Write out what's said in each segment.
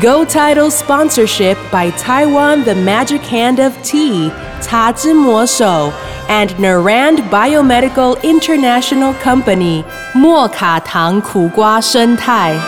Go Title sponsorship by Taiwan The Magic Hand of Tea, Ta Zhi Mo Shou, and Narand Biomedical International Company, Mo Ka Tang Ku Gua Shen Tai.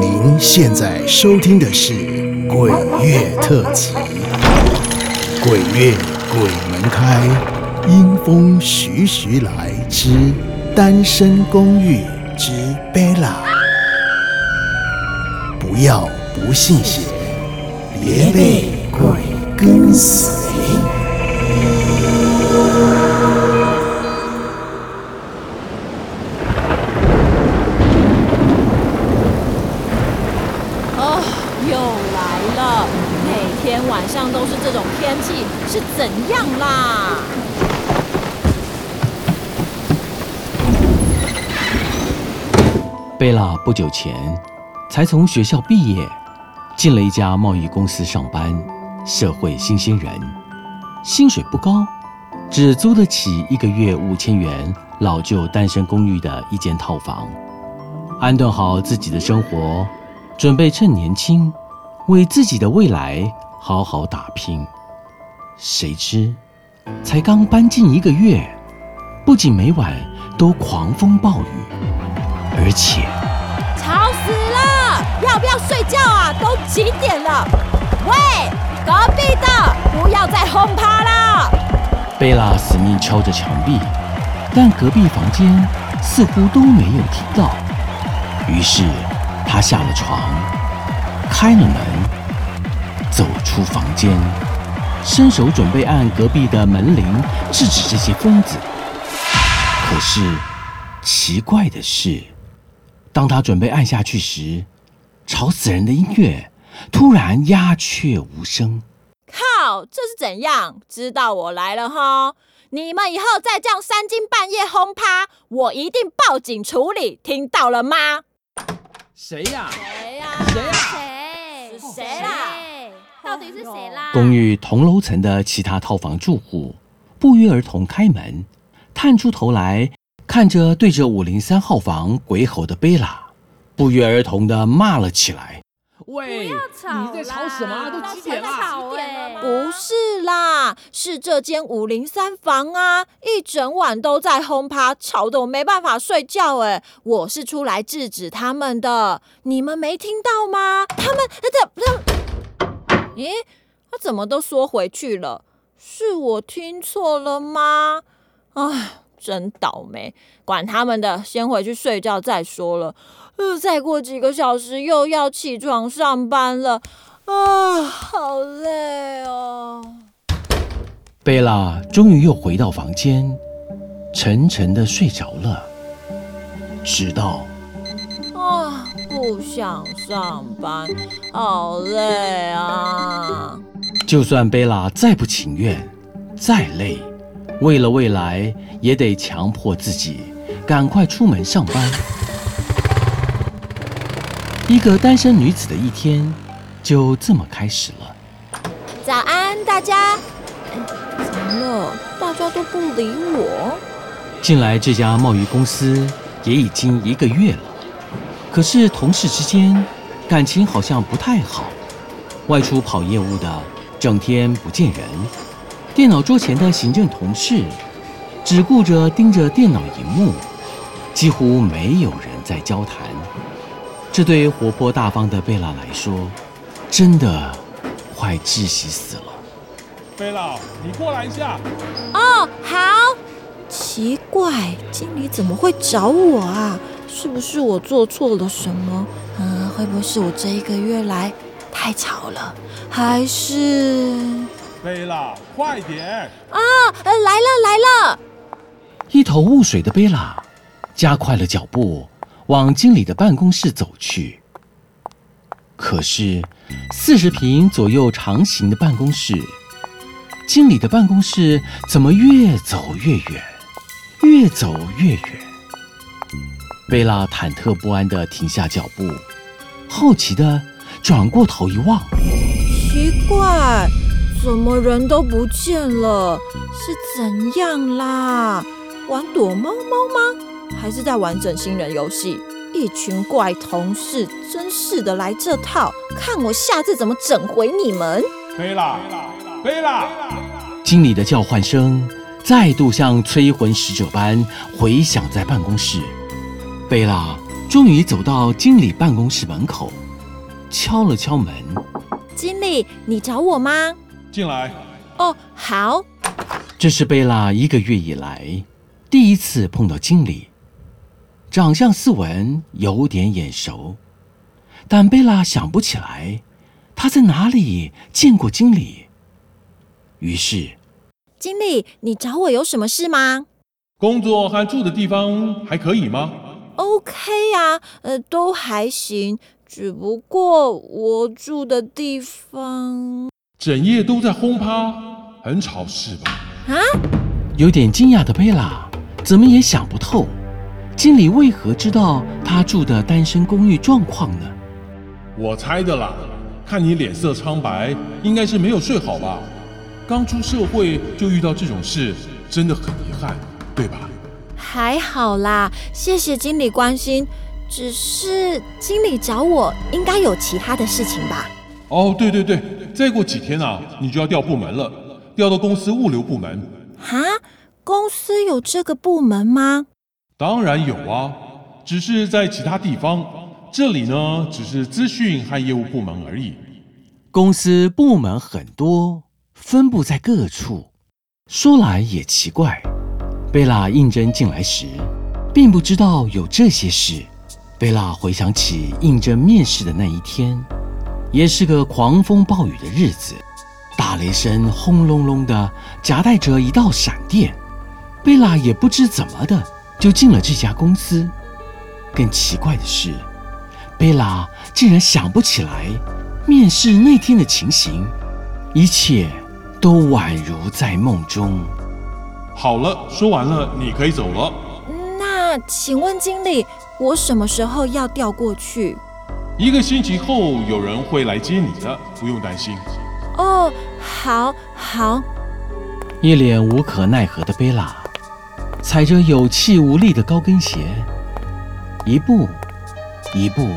您现在收听的是《鬼月特辑》，鬼月鬼门开，阴风徐徐来之 单身公寓之贝拉。不要不信邪，别被鬼跟死。贝拉不久前才从学校毕业，进了一家贸易公司上班，社会新鲜人，薪水不高，只租得起一个月五千元老旧单身公寓的一间套房，安顿好自己的生活，准备趁年轻为自己的未来好好打拼。谁知，才刚搬进一个月，不仅每晚都狂风暴雨，而且。吵死了！要不要睡觉啊？都几点了？喂，隔壁的，不要再轰趴了！贝拉死命敲着墙壁，但隔壁房间似乎都没有听到。于是他下了床，开了门，走出房间，伸手准备按隔壁的门铃制止这些疯子。可是奇怪的是，当他准备按下去时，吵死人的音乐突然鸦雀无声。靠，这是怎样？知道我来了哈！你们以后再这样三更半夜轰趴，我一定报警处理，听到了吗？谁呀、谁呀、谁呀谁？是谁啦？到底是谁啦？公寓同楼层的其他套房住户不约而同开门，探出头来，看着对着五零三号房鬼吼的贝拉，不约而同的骂了起来：“喂，吵你在吵什么啊？都几点啦？吵哎！不是啦，是这间五零三房啊，一整晚都在轰趴，吵得我没办法睡觉。哎，我是出来制止他们的，你们没听到吗？他们，他他们，咦，他怎么都缩回去了？是我听错了吗？唉，真倒霉，管他们的，先回去睡觉再说了。呃，再过几个小时又要起床上班了。啊，好累哦！贝拉终于又回到房间，沉沉的睡着了，直到啊，不想上班，好累啊！就算贝拉再不情愿，再累，为了未来也得强迫自己赶快出门上班。一个单身女子的一天就这么开始了。早安，大家。哎怎么了？大家都不理我。进来这家贸易公司也已经一个月了，可是同事之间感情好像不太好。外出跑业务的整天不见人，电脑桌前的行政同事只顾着盯着电脑荧幕，几乎没有人在交谈。这对活泼大方的贝拉来说，真的快窒息死了。贝拉，你过来一下。哦，好。奇怪，经理怎么会找我啊？是不是我做错了什么？嗯，会不会是我这一个月来太吵了？还是贝拉，快点！啊，呃来了来了！一头雾水的贝拉加快了脚步，往经理的办公室走去。可是，四十平左右长形的办公室，经理的办公室怎么越走越远，越走越远？贝拉忐忑不安地停下脚步，好奇地转过头一望，奇怪，怎么人都不见了？是怎样啦？玩躲猫猫吗？还是在玩整新人游戏？一群怪同事，真是的来这套，看我下次怎么整回你们！贝拉，贝拉，经理的叫唤声再度像催魂使者般回响在办公室。贝拉终于走到经理办公室门口，敲了敲门。经理，你找我吗？进来。哦，好。这是贝拉一个月以来第一次碰到经理。长相斯文，有点眼熟，但贝拉想不起来他在哪里见过经理。于是，经理，你找我有什么事吗？工作和住的地方还可以吗？OK 啊，呃，都还行，只不过我住的地方整夜都在轰趴，很吵，是吧？啊？有点惊讶的贝拉怎么也想不透。经理为何知道他住的单身公寓状况呢？我猜的啦，看你脸色苍白，应该是没有睡好吧？刚出社会就遇到这种事，真的很遗憾，对吧？还好啦，谢谢经理关心。只是经理找我，应该有其他的事情吧？哦，对对对，再过几天啊，你就要调部门了，调到公司物流部门。哈，公司有这个部门吗？当然有啊，只是在其他地方，这里呢只是资讯和业务部门而已。公司部门很多，分布在各处。说来也奇怪，贝拉应征进来时，并不知道有这些事。贝拉回想起应征面试的那一天，也是个狂风暴雨的日子，大雷声轰隆隆的，夹带着一道闪电。贝拉也不知怎么的。就进了这家公司。更奇怪的是，贝拉竟然想不起来面试那天的情形，一切都宛如在梦中。好了，说完了，你可以走了。那请问经理，我什么时候要调过去？一个星期后有人会来接你的，不用担心。哦，好，好。一脸无可奈何的贝拉。踩着有气无力的高跟鞋，一步一步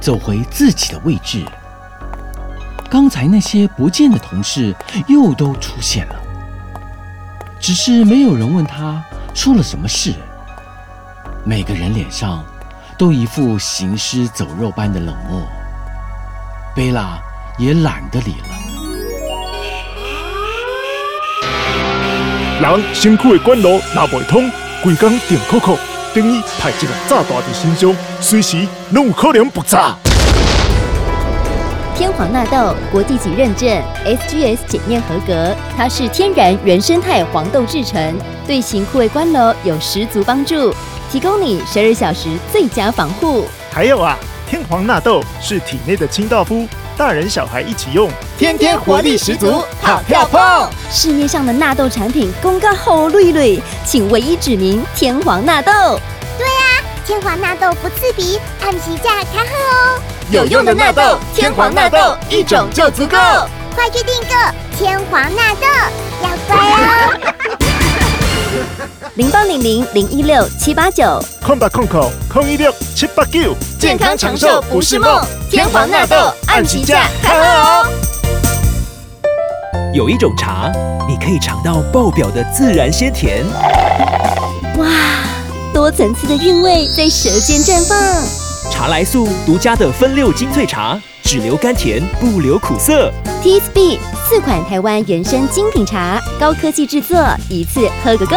走回自己的位置。刚才那些不见的同事又都出现了，只是没有人问他出了什么事。每个人脸上都一副行尸走肉般的冷漠。贝拉也懒得理了。人辛苦的管路拿袂通，规工定扣扣，等于派一个炸弹在身上，随时拢有可能爆炸。天皇纳豆国际级认证，SGS 检验合格，它是天然原生态黄豆制成，对型护卫关楼有十足帮助，提供你十二小时最佳防护。还有啊，天皇纳豆是体内的清道夫。大人小孩一起用，天天活力十足，好跳蹦！市面上的纳豆产品公告好绿绿，请唯一指明天皇纳豆。对啊，天皇纳豆不刺鼻，按时价开喝哦。有用的纳豆，天皇纳豆一种就足够，快去订购天皇纳豆，零八零零零一六七八九，空八空口空一六七八九，健康长寿不是梦。天皇纳豆按起价看哦。有一种茶，你可以尝到爆表的自然鲜甜。哇，多层次的韵味在舌尖绽放。茶来素独家的分六精粹茶，只留甘甜，不留苦涩。T S B 四款台湾原生精品茶，高科技制作，一次喝个够。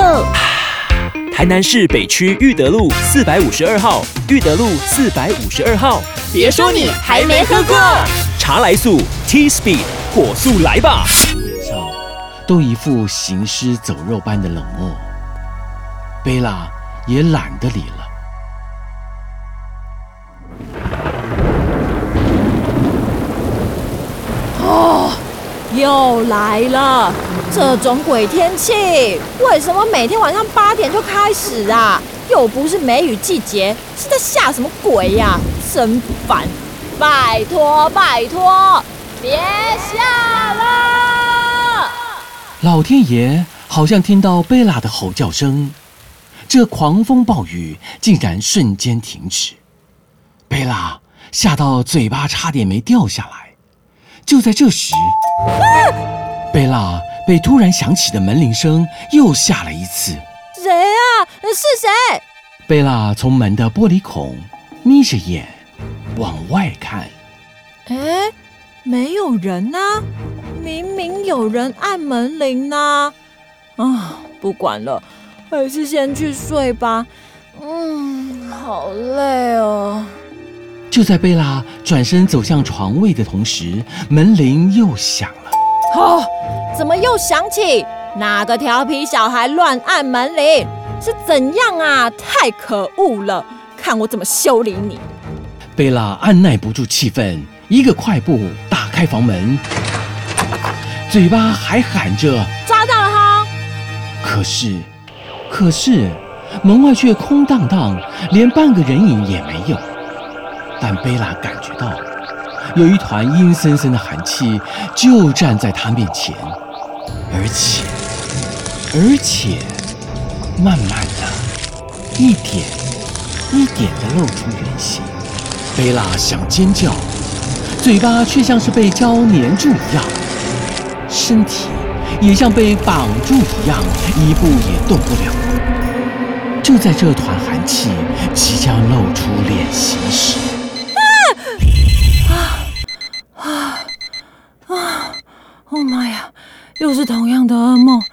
台南市北区裕德路四百五十二号裕德路四百五十二号。别说你还没喝过。茶来速 tspeed 火速来吧。脸上都一副行尸走肉般的冷漠。贝拉也懒得理了。哦。又来了！这种鬼天气，为什么每天晚上八点就开始啊？又不是梅雨季节，是在下什么鬼呀？真烦！拜托拜托，别下了！老天爷好像听到贝拉的吼叫声，这狂风暴雨竟然瞬间停止。贝拉吓到嘴巴差点没掉下来。就在这时，贝拉被突然响起的门铃声又吓了一次。谁啊？是谁？贝拉从门的玻璃孔眯着眼往外看。哎，没有人呐！明明有人按门铃呢。啊，不管了，还是先去睡吧。嗯，好累哦。就在贝拉转身走向床位的同时，门铃又响了。哦，怎么又响起？哪个调皮小孩乱按门铃？是怎样啊？太可恶了！看我怎么修理你！贝拉按耐不住气愤，一个快步打开房门，嘴巴还喊着“抓到了哈”。可是，可是门外却空荡荡，连半个人影也没有。但贝拉感觉到，有一团阴森森的寒气就站在他面前，而且，而且，慢慢的，一点一点的露出原形。贝拉想尖叫，嘴巴却像是被胶粘住一样，身体也像被绑住一样，一步也动不了。就在这团寒气即将露出脸型时，妈呀！又是同样的噩梦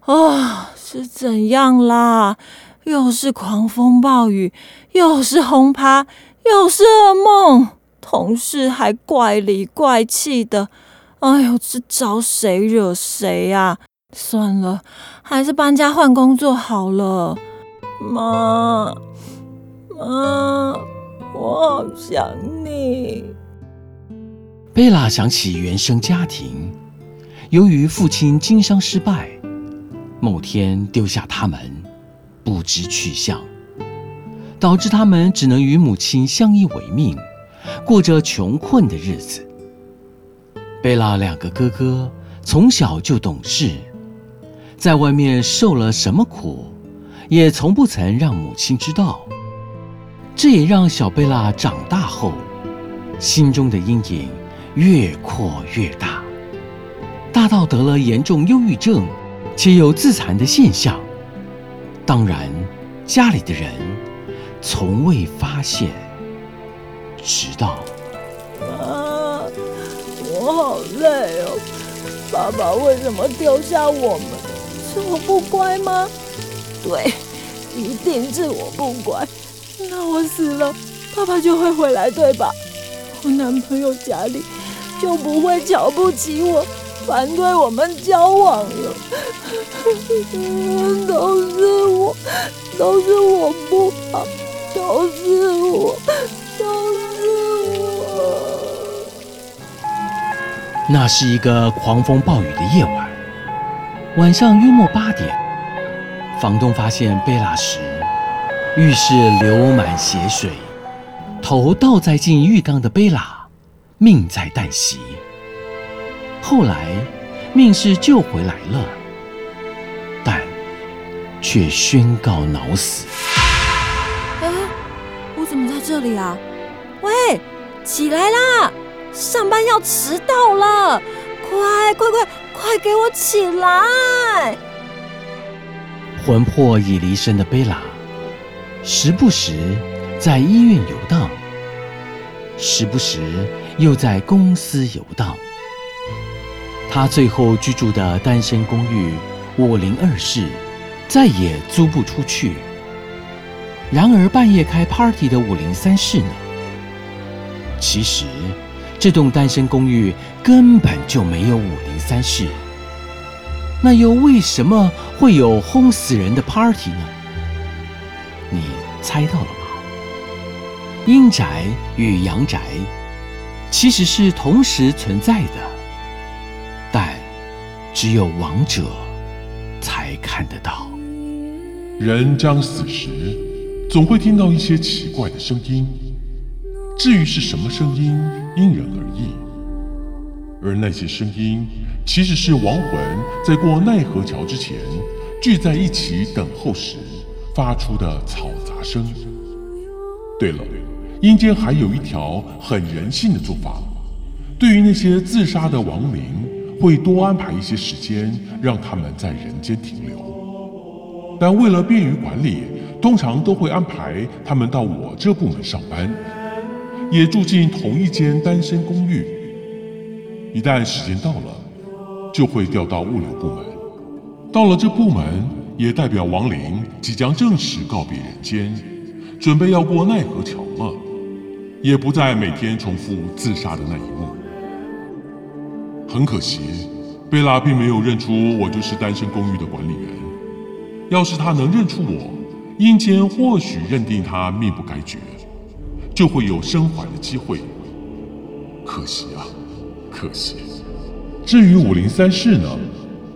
啊！是怎样啦？又是狂风暴雨，又是轰趴，又是噩梦。同事还怪里怪气的。哎呦，这招谁惹谁呀？算了，还是搬家换工作好了。妈，妈，我好想你。贝拉想起原生家庭。由于父亲经商失败，某天丢下他们，不知去向，导致他们只能与母亲相依为命，过着穷困的日子。贝拉两个哥哥从小就懂事，在外面受了什么苦，也从不曾让母亲知道。这也让小贝拉长大后，心中的阴影越扩越大。大到得了严重忧郁症，且有自残的现象。当然，家里的人从未发现，直到……啊，我好累哦！爸爸为什么丢下我们？是我不乖吗？对，一定是我不乖。那我死了，爸爸就会回来，对吧？我男朋友家里就不会瞧不起我。反对我们交往了，都是我，都是我不好，都是我，都是我。那是一个狂风暴雨的夜晚，晚上约莫八点，房东发现贝拉时，浴室流满血水，头倒栽进浴缸的贝拉，命在旦夕。后来，命是救回来了，但却宣告脑死。哎，我怎么在这里啊？喂，起来啦！上班要迟到了，快快快快给我起来！魂魄已离身的贝拉，时不时在医院游荡，时不时又在公司游荡。他最后居住的单身公寓五零二室再也租不出去。然而半夜开 party 的五零三室呢？其实这栋单身公寓根本就没有五零三室。那又为什么会有轰死人的 party 呢？你猜到了吗？阴宅与阳宅其实是同时存在的。只有王者才看得到。人将死时，总会听到一些奇怪的声音。至于是什么声音，因人而异。而那些声音，其实是亡魂在过奈何桥之前聚在一起等候时发出的嘈杂声。对了，阴间还有一条很人性的做法：对于那些自杀的亡灵，会多安排一些时间让他们在人间停留。但为了便于管理，通常都会安排他们到我这部门上班，也住进同一间单身公寓。一旦时间到了，就会调到物流部门。到了这部门，也代表亡灵即将正式告别人间，准备要过奈何桥了，也不再每天重复自杀的那一幕。很可惜，贝拉并没有认出我就是单身公寓的管理员。要是他能认出我，阴间或许认定他命不该绝，就会有生还的机会。可惜啊，可惜。至于五零三室呢，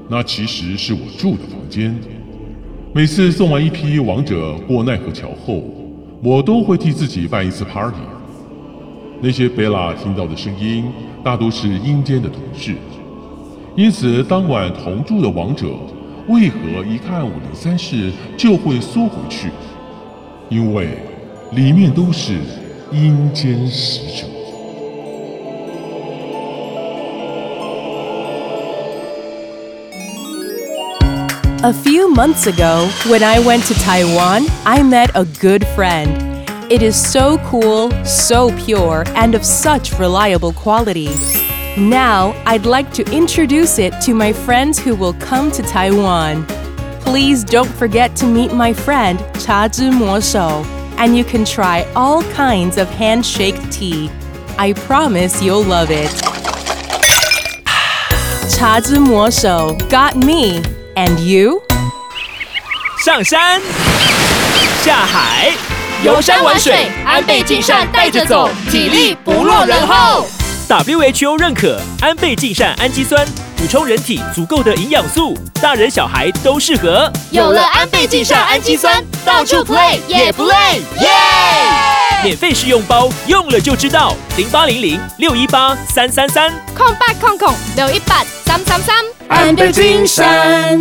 那其实是我住的房间。每次送完一批王者过奈何桥后，我都会替自己办一次 party。那些贝拉听到的声音，大都是阴间的同事，因此当晚同住的王者。为何一看五零三室就会缩回去？因为里面都是阴间使者。A few months ago, when I went to Taiwan, I met a good friend. It is so cool, so pure, and of such reliable quality. Now, I'd like to introduce it to my friends who will come to Taiwan. Please don't forget to meet my friend Cha Zhi Mo Shou, and you can try all kinds of handshake tea. I promise you'll love it. Cha Zhi Mo Shou got me, and you? 上山，下海， 游山玩水，安倍晋善带着走，体力不落人后。WHO 认可安倍晋善氨基酸，补充人体足够的营养素，大人小孩都适合。有了安倍晋善氨基酸，到处 play 也不累，耶！免费试用包，用了就知道。零八零零六一八三三三，空八空空六一八三三三，安倍晋善。